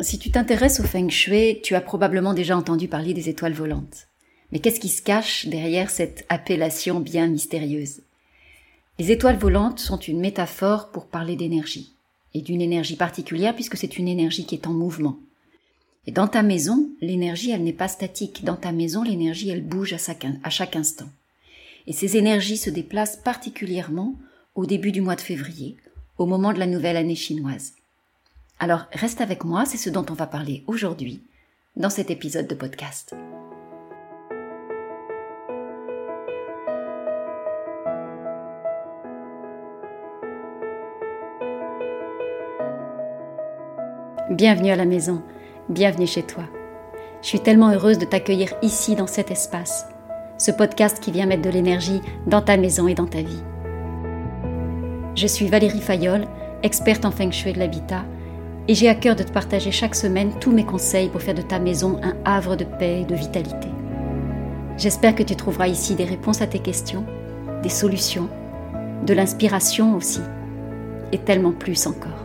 Si tu t'intéresses au feng shui, tu as probablement déjà entendu parler des étoiles volantes. Mais qu'est-ce qui se cache derrière cette appellation bien mystérieuse? Les étoiles volantes sont une métaphore pour parler d'énergie, et d'une énergie particulière puisque c'est une énergie qui est en mouvement. Et dans ta maison, l'énergie, elle n'est pas statique. Dans ta maison, l'énergie, elle bouge à chaque, instant. Et ces énergies se déplacent particulièrement au début du mois de février, au moment de la nouvelle année chinoise. Alors reste avec moi, c'est ce dont on va parler aujourd'hui dans cet épisode de podcast. Bienvenue à la maison, bienvenue chez toi. Je suis tellement heureuse de t'accueillir ici dans cet espace, ce podcast qui vient mettre de l'énergie dans ta maison et dans ta vie. Je suis Valérie Fayolle, experte en feng shui de l'habitat et j'ai à cœur de te partager chaque semaine tous mes conseils pour faire de ta maison un havre de paix et de vitalité. J'espère que tu trouveras ici des réponses à tes questions, des solutions, de l'inspiration aussi, et tellement plus encore.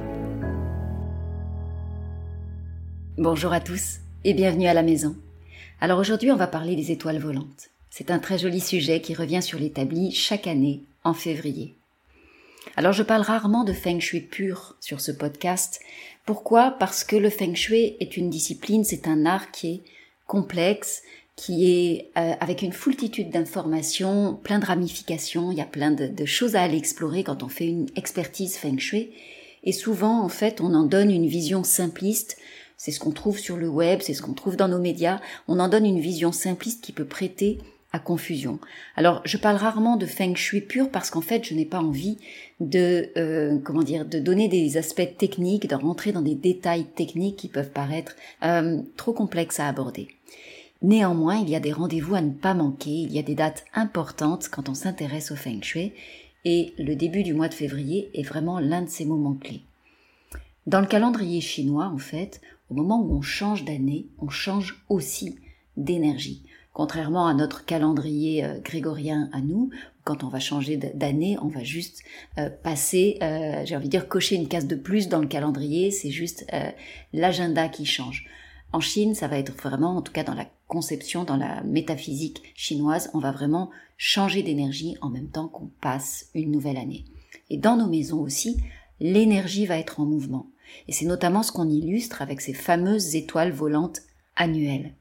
Bonjour à tous et bienvenue à la maison. Alors aujourd'hui on va parler des étoiles volantes. C'est un très joli sujet qui revient sur l'établi chaque année en février. Alors je parle rarement de feng shui pur sur ce podcast. Pourquoi? Parce que le feng shui est une discipline, c'est un art qui est complexe, qui est euh, avec une foultitude d'informations, plein de ramifications, il y a plein de, de, choses à aller explorer quand on fait une expertise feng shui. Et souvent, en fait, on en donne une vision simpliste. C'est ce qu'on trouve sur le web, c'est ce qu'on trouve dans nos médias. On en donne une vision simpliste qui peut prêter confusion. Alors, je parle rarement de feng shui pur parce qu'en fait, je n'ai pas envie de euh, comment dire de donner des aspects techniques, de rentrer dans des détails techniques qui peuvent paraître euh, trop complexes à aborder. Néanmoins, il y a des rendez-vous à ne pas manquer, il y a des dates importantes quand on s'intéresse au feng shui et le début du mois de février est vraiment l'un de ces moments clés. Dans le calendrier chinois, en fait, au moment où on change d'année, on change aussi d'énergie. Contrairement à notre calendrier euh, grégorien à nous, quand on va changer d'année, on va juste euh, passer, euh, j'ai envie de dire, cocher une case de plus dans le calendrier, c'est juste l'agenda qui change. En Chine, ça va être vraiment, en tout cas dans la conception, dans la métaphysique chinoise, on va vraiment changer d'énergie en même temps qu'on passe une nouvelle année. Et dans nos maisons aussi, l'énergie va être en mouvement. Et c'est notamment ce qu'on illustre avec ces fameuses étoiles volantes annuelles.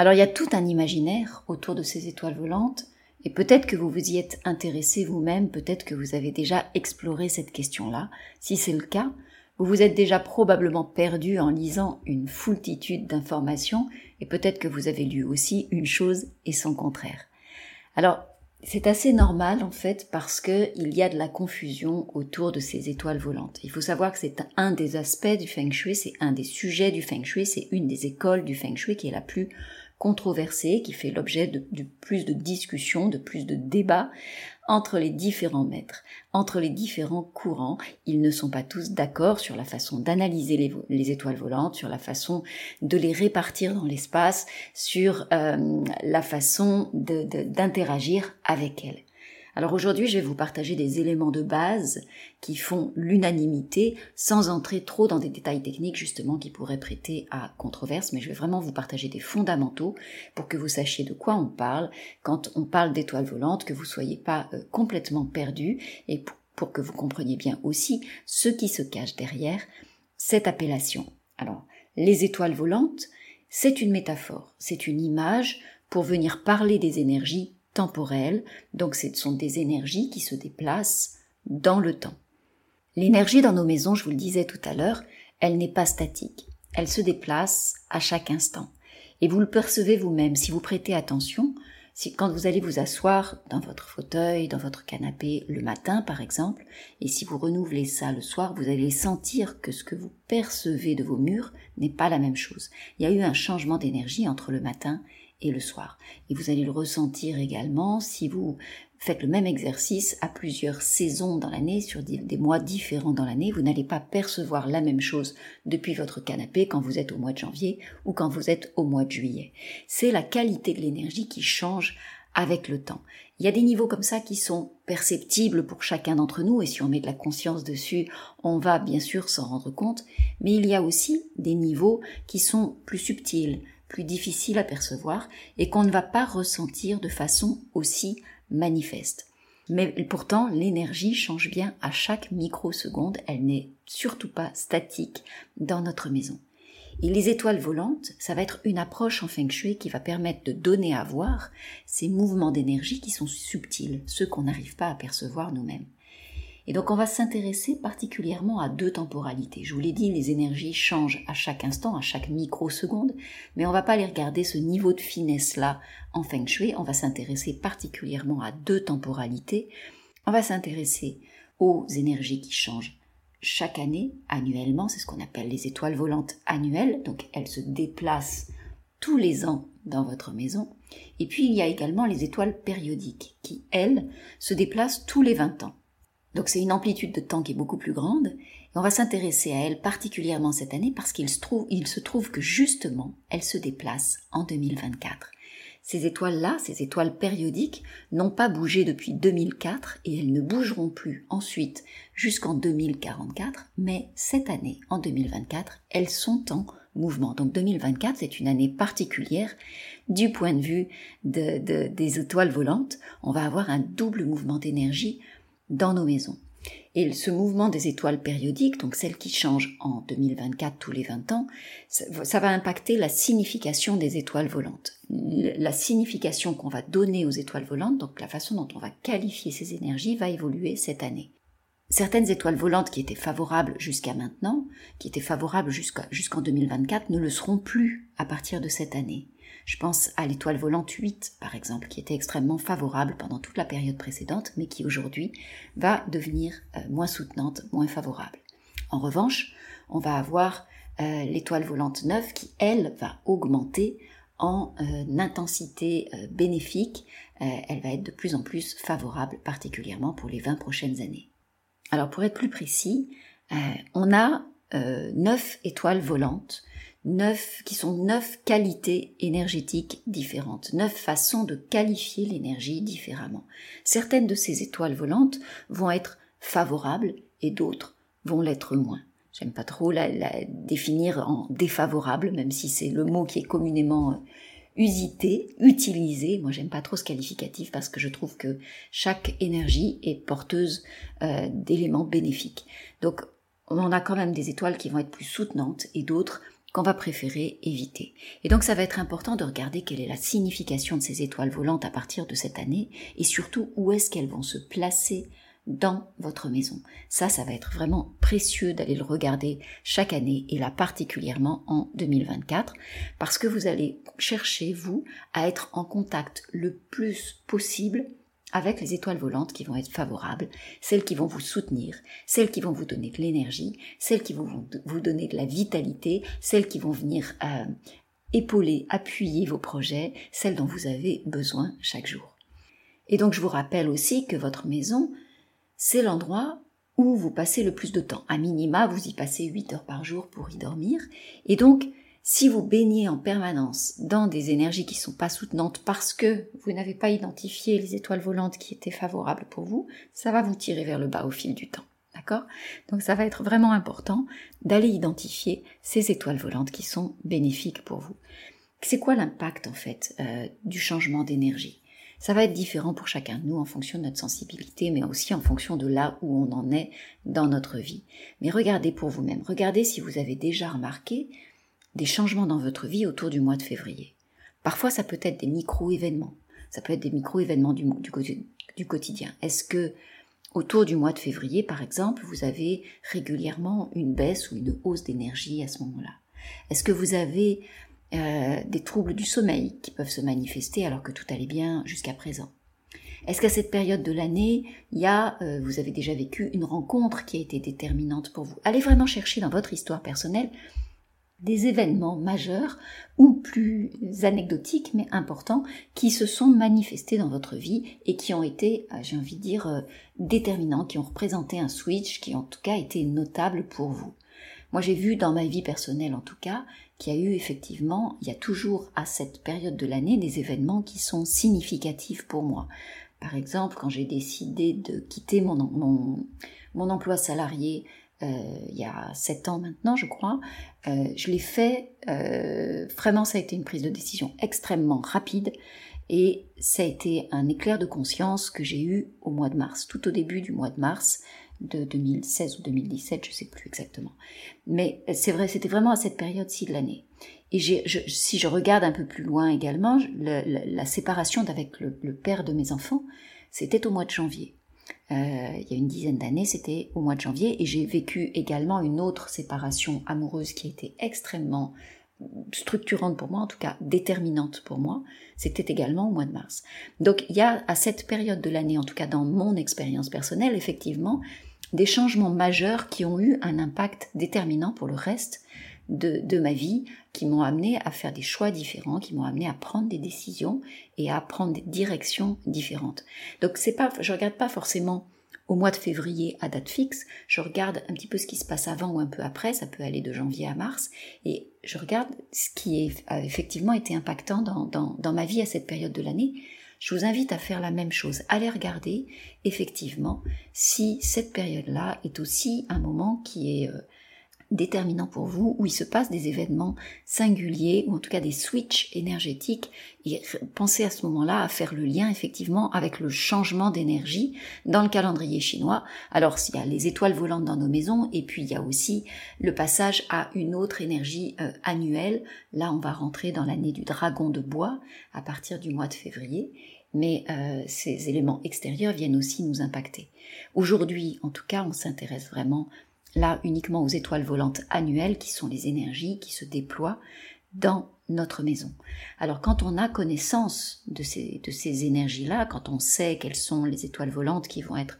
Alors il y a tout un imaginaire autour de ces étoiles volantes, et peut-être que vous vous y êtes intéressé vous-même, peut-être que vous avez déjà exploré cette question-là. Si c'est le cas, vous vous êtes déjà probablement perdu en lisant une foultitude d'informations, et peut-être que vous avez lu aussi une chose et son contraire. Alors, c'est assez normal en fait parce que il y a de la confusion autour de ces étoiles volantes. Il faut savoir que c'est un des aspects du feng shui, c'est un des sujets du feng shui, c'est une des écoles du feng shui qui est la plus controversé, qui fait l'objet de, plus de discussions, de plus de débats entre les différents maîtres, entre les différents courants. Ils ne sont pas tous d'accord sur la façon d'analyser les, étoiles volantes, sur la façon de les répartir dans l'espace, sur euh, la façon d'interagir avec elles. Alors aujourd'hui, je vais vous partager des éléments de base qui font l'unanimité sans entrer trop dans des détails techniques justement qui pourraient prêter à controverse, mais je vais vraiment vous partager des fondamentaux pour que vous sachiez de quoi on parle quand on parle d'étoiles volantes, que vous soyez pas euh, complètement perdu et pour que vous compreniez bien aussi ce qui se cache derrière cette appellation. Alors, les étoiles volantes, c'est une métaphore, c'est une image pour venir parler des énergies temporelles, donc ce sont des énergies qui se déplacent dans le temps. L'énergie dans nos maisons, je vous le disais tout à l'heure, elle n'est pas statique, elle se déplace à chaque instant. Et vous le percevez vous-même si vous prêtez attention, si quand vous allez vous asseoir dans votre fauteuil, dans votre canapé le matin par exemple, et si vous renouvelez ça le soir, vous allez sentir que ce que vous percevez de vos murs n'est pas la même chose. Il y a eu un changement d'énergie entre le matin et le soir. Et vous allez le ressentir également si vous faites le même exercice à plusieurs saisons dans l'année, sur des, mois différents dans l'année. Vous n'allez pas percevoir la même chose depuis votre canapé quand vous êtes au mois de janvier ou quand vous êtes au mois de juillet. C'est la qualité de l'énergie qui change avec le temps. Il y a des niveaux comme ça qui sont perceptibles pour chacun d'entre nous et si on met de la conscience dessus, on va bien sûr s'en rendre compte, mais il y a aussi des niveaux qui sont plus subtils, plus difficiles à percevoir et qu'on ne va pas ressentir de façon aussi manifeste. Mais pourtant, l'énergie change bien à chaque microseconde, elle n'est surtout pas statique dans notre maison. Et les étoiles volantes, ça va être une approche en feng shui qui va permettre de donner à voir ces mouvements d'énergie qui sont subtils, ceux qu'on n'arrive pas à percevoir nous-mêmes. Et donc on va s'intéresser particulièrement à deux temporalités. Je vous l'ai dit, les énergies changent à chaque instant, à chaque microseconde, mais on va pas aller regarder ce niveau de finesse-là en feng shui, on va s'intéresser particulièrement à deux temporalités. On va s'intéresser aux énergies qui changent chaque année, annuellement, c'est ce qu'on appelle les étoiles volantes annuelles, donc elles se déplacent tous les ans dans votre maison. Et puis il y a également les étoiles périodiques, qui, elles, se déplacent tous les 20 ans. Donc c'est une amplitude de temps qui est beaucoup plus grande, et on va s'intéresser à elles particulièrement cette année parce qu'il se trouve, il se trouve que justement, elles se déplacent en 2024. Ces étoiles-là, ces étoiles périodiques, n'ont pas bougé depuis 2004 et elles ne bougeront plus ensuite jusqu'en 2044, mais cette année, en 2024, elles sont en mouvement. Donc 2024, c'est une année particulière du point de vue des étoiles volantes. On va avoir un double mouvement d'énergie dans nos maisons. Et ce mouvement des étoiles périodiques, donc celles qui changent en 2024 tous les 20 ans, ça, va impacter la signification des étoiles volantes. La signification qu'on va donner aux étoiles volantes, donc la façon dont on va qualifier ces énergies, va évoluer cette année. Certaines étoiles volantes qui étaient favorables jusqu'à maintenant, qui étaient favorables jusqu'en 2024, ne le seront plus à partir de cette année. Je pense à l'étoile volante 8, par exemple, qui était extrêmement favorable pendant toute la période précédente, mais qui aujourd'hui va devenir euh, moins soutenante, moins favorable. En revanche, on va avoir euh, l'étoile volante 9 qui, elle, va augmenter en euh, intensité bénéfique. elle va être de plus en plus favorable, particulièrement pour les 20 prochaines années. Alors pour être plus précis, on a 9 étoiles volantes neuf, qui sont neuf qualités énergétiques différentes, neuf façons de qualifier l'énergie différemment. Certaines de ces étoiles volantes vont être favorables et d'autres vont l'être moins. J'aime pas trop la, définir en défavorable, même si c'est le mot qui est communément usité, utilisé. Moi, j'aime pas trop ce qualificatif parce que je trouve que chaque énergie est porteuse euh, d'éléments bénéfiques. Donc, on a quand même des étoiles qui vont être plus soutenantes et d'autres qu'on va préférer éviter. Et donc ça va être important de regarder quelle est la signification de ces étoiles volantes à partir de cette année et surtout où est-ce qu'elles vont se placer dans votre maison. Ça, ça va être vraiment précieux d'aller le regarder chaque année et là particulièrement en 2024 parce que vous allez chercher, vous, à être en contact le plus possible avec les étoiles volantes qui vont être favorables, celles qui vont vous soutenir, celles qui vont vous donner de l'énergie, celles qui vont vous donner de la vitalité, celles qui vont venir euh, épauler, appuyer vos projets, celles dont vous avez besoin chaque jour. Et donc je vous rappelle aussi que votre maison, c'est l'endroit où vous passez le plus de temps. À minima, vous y passez 8 heures par jour pour y dormir. Et donc, si vous baignez en permanence dans des énergies qui ne sont pas soutenantes parce que vous n'avez pas identifié les étoiles volantes qui étaient favorables pour vous, ça va vous tirer vers le bas au fil du temps. D'accord? Donc ça va être vraiment important d'aller identifier ces étoiles volantes qui sont bénéfiques pour vous. C'est quoi l'impact en fait euh, du changement d'énergie? Ça va être différent pour chacun de nous en fonction de notre sensibilité, mais aussi en fonction de là où on en est dans notre vie. Mais regardez pour vous-même, regardez si vous avez déjà remarqué des changements dans votre vie autour du mois de février. Parfois, ça peut être des micro-événements. Ça peut être des micro-événements du, du, quotidien. Est-ce que autour du mois de février, par exemple, vous avez régulièrement une baisse ou une hausse d'énergie à ce moment-là? Est-ce que vous avez euh, des troubles du sommeil qui peuvent se manifester alors que tout allait bien jusqu'à présent Est-ce qu'à cette période de l'année, il y a, euh, vous avez déjà vécu une rencontre qui a été déterminante pour vous? Allez vraiment chercher dans votre histoire personnelle des événements majeurs ou plus anecdotiques mais importants qui se sont manifestés dans votre vie et qui ont été, euh, j'ai envie de dire, euh, déterminants, qui ont représenté un switch, qui en tout cas été notable pour vous? Moi, j'ai vu dans ma vie personnelle, en tout cas, qu'il y a eu effectivement, il y a toujours à cette période de l'année des événements qui sont significatifs pour moi. Par exemple, quand j'ai décidé de quitter mon, emploi salarié euh, il y a sept ans maintenant, je crois, euh, je l'ai fait, euh, vraiment ça a été une prise de décision extrêmement rapide et ça a été un éclair de conscience que j'ai eu au mois de mars, tout au début du mois de mars de 2016 ou 2017, je sais plus exactement. Mais c'est vrai, c'était vraiment à cette période-ci de l'année. Et si je regarde un peu plus loin également, la séparation avec le, le, père de mes enfants, c'était au mois de janvier. Euh, il y a une dizaine d'années, c'était au mois de janvier, et j'ai vécu également une autre séparation amoureuse qui a été extrêmement structurante pour moi, en tout cas déterminante pour moi, c'était également au mois de mars. Donc il y a à cette période de l'année, en tout cas dans mon expérience personnelle, effectivement, des changements majeurs qui ont eu un impact déterminant pour le reste de, ma vie, qui m'ont amené à faire des choix différents, qui m'ont amené à prendre des décisions et à prendre des directions différentes. Donc c'est pas, je regarde pas forcément au mois de février à date fixe, je regarde un petit peu ce qui se passe avant ou un peu après, ça peut aller de janvier à mars, et je regarde ce qui a effectivement été impactant dans, dans ma vie à cette période de l'année, je vous invite à faire la même chose. Allez regarder, effectivement, si cette période-là est aussi un moment qui est euh, déterminant pour vous, où il se passe des événements singuliers, ou en tout cas des switches énergétiques, et pensez à ce moment-là à faire le lien effectivement avec le changement d'énergie dans le calendrier chinois. Alors il y a les étoiles volantes dans nos maisons, et puis il y a aussi le passage à une autre énergie euh, annuelle. Là on va rentrer dans l'année du dragon de bois à partir du mois de février mais euh, ces éléments extérieurs viennent aussi nous impacter. Aujourd'hui, en tout cas, on s'intéresse vraiment là uniquement aux étoiles volantes annuelles qui sont les énergies qui se déploient dans notre maison. Alors quand on a connaissance de ces, de ces énergies-là, quand on sait quelles sont les étoiles volantes qui vont être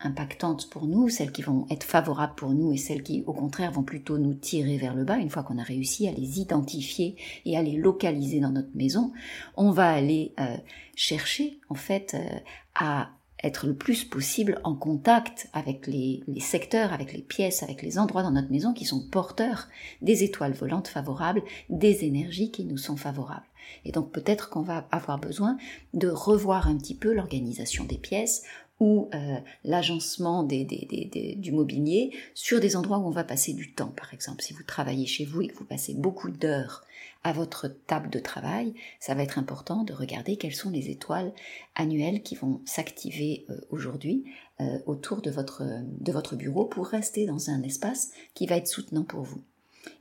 impactantes pour nous, celles qui vont être favorables pour nous et celles qui au contraire vont plutôt nous tirer vers le bas, une fois qu'on a réussi à les identifier et à les localiser dans notre maison, on va aller euh, chercher en fait euh, à être le plus possible en contact avec les, secteurs, avec les pièces, avec les endroits dans notre maison qui sont porteurs des étoiles volantes favorables, des énergies qui nous sont favorables. Et donc peut-être qu'on va avoir besoin de revoir un petit peu l'organisation des pièces ou euh, l'agencement du mobilier sur des endroits où on va passer du temps. Par exemple, si vous travaillez chez vous et que vous passez beaucoup d'heures à votre table de travail, ça va être important de regarder quelles sont les étoiles annuelles qui vont s'activer euh, aujourd'hui euh, autour de votre, de votre bureau pour rester dans un espace qui va être soutenant pour vous.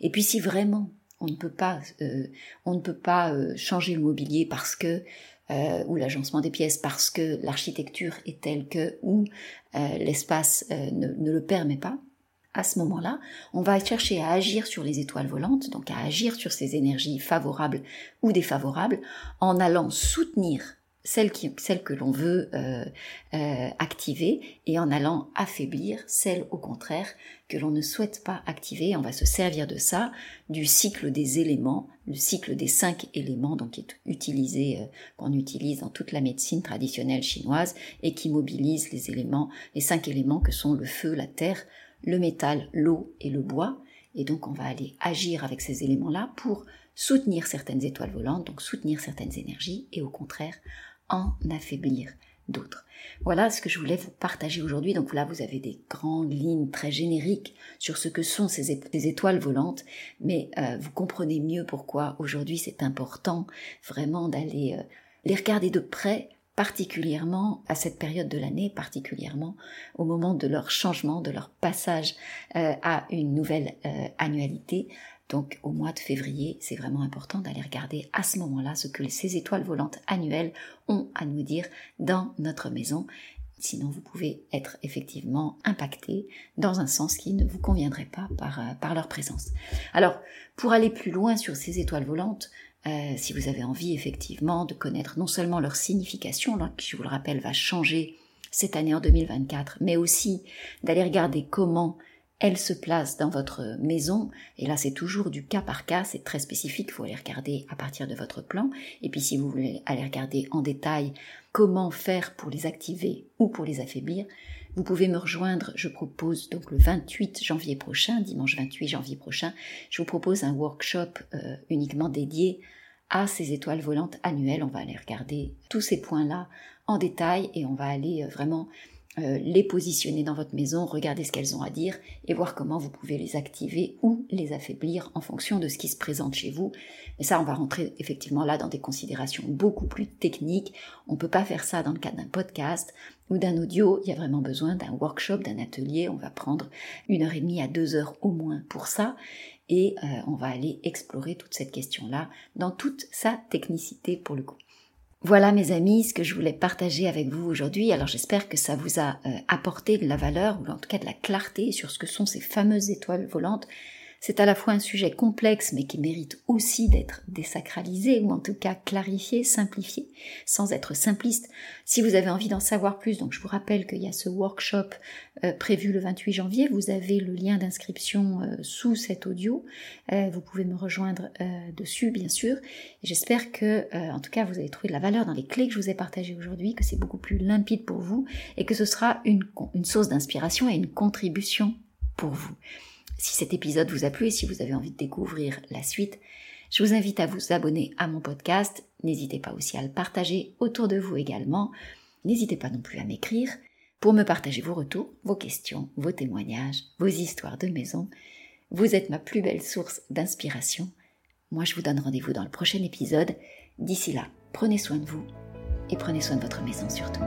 Et puis si vraiment on ne peut pas, euh, on ne peut pas changer le mobilier parce que ou l'agencement des pièces parce que l'architecture est telle que ou l'espace ne, ne, le permet pas, à ce moment-là, on va chercher à agir sur les étoiles volantes, donc à agir sur ces énergies favorables ou défavorables, en allant soutenir celles que l'on veut euh, euh, activer et en allant affaiblir celles au contraire que l'on ne souhaite pas activer. On va se servir de ça, du cycle des éléments, le cycle des cinq éléments, donc qui est utilisé, euh, qu'on utilise dans toute la médecine traditionnelle chinoise et qui mobilise les éléments, les cinq éléments que sont le feu, la terre, le métal, l'eau et le bois. Et donc on va aller agir avec ces éléments-là pour soutenir certaines étoiles volantes, donc soutenir certaines énergies, et au contraire en affaiblir d'autres. Voilà ce que je voulais vous partager aujourd'hui. Donc là, vous avez des grandes lignes très génériques sur ce que sont ces étoiles volantes, mais euh, vous comprenez mieux pourquoi aujourd'hui c'est important vraiment d'aller euh, les regarder de près particulièrement à cette période de l'année, particulièrement au moment de leur changement, de leur passage euh, à une nouvelle annualité. Donc au mois de février, c'est vraiment important d'aller regarder à ce moment-là ce que ces étoiles volantes annuelles ont à nous dire dans notre maison. Sinon, vous pouvez être effectivement impacté dans un sens qui ne vous conviendrait pas par, euh, leur présence. Alors, pour aller plus loin sur ces étoiles volantes, euh, si vous avez envie effectivement de connaître non seulement leur signification, qui je vous le rappelle va changer cette année en 2024, mais aussi d'aller regarder comment elle se place dans votre maison, et là c'est toujours du cas par cas, c'est très spécifique, il faut aller regarder à partir de votre plan, et puis si vous voulez aller regarder en détail comment faire pour les activer ou pour les affaiblir, Vous pouvez me rejoindre, je propose donc le 28 janvier prochain, dimanche 28 janvier prochain, je vous propose un workshop euh, uniquement dédié à ces étoiles volantes annuelles. On va aller regarder tous ces points-là en détail et on va aller euh, vraiment euh, les positionner dans votre maison, regarder ce qu'elles ont à dire et voir comment vous pouvez les activer ou les affaiblir en fonction de ce qui se présente chez vous. Mais ça, on va rentrer effectivement là dans des considérations beaucoup plus techniques. On ne peut pas faire ça dans le cadre d'un podcast ou d'un audio. Il y a vraiment besoin d'un workshop, d'un atelier. On va prendre une heure et demie à deux heures au moins pour ça. Et euh, on va aller explorer toute cette question-là dans toute sa technicité pour le coup. Voilà mes amis ce que je voulais partager avec vous aujourd'hui. Alors j'espère que ça vous a euh, apporté de la valeur ou en tout cas de la clarté sur ce que sont ces fameuses étoiles volantes c'est à la fois un sujet complexe mais qui mérite aussi d'être désacralisé ou en tout cas clarifié, simplifié, sans être simpliste. Si vous avez envie d'en savoir plus, donc je vous rappelle qu'il y a ce workshop euh, prévu le 28 janvier, vous avez le lien d'inscription euh, sous cet audio, euh, vous pouvez me rejoindre dessus bien sûr. J'espère que en tout cas vous avez trouvé de la valeur dans les clés que je vous ai partagées aujourd'hui, que c'est beaucoup plus limpide pour vous et que ce sera une, une source d'inspiration et une contribution pour vous. Si cet épisode vous a plu et si vous avez envie de découvrir la suite, je vous invite à vous abonner à mon podcast. N'hésitez pas aussi à le partager autour de vous également. N'hésitez pas non plus à m'écrire pour me partager vos retours, vos questions, vos témoignages, vos histoires de maison. Vous êtes ma plus belle source d'inspiration. Moi, je vous donne rendez-vous dans le prochain épisode. D'ici là, prenez soin de vous et prenez soin de votre maison surtout.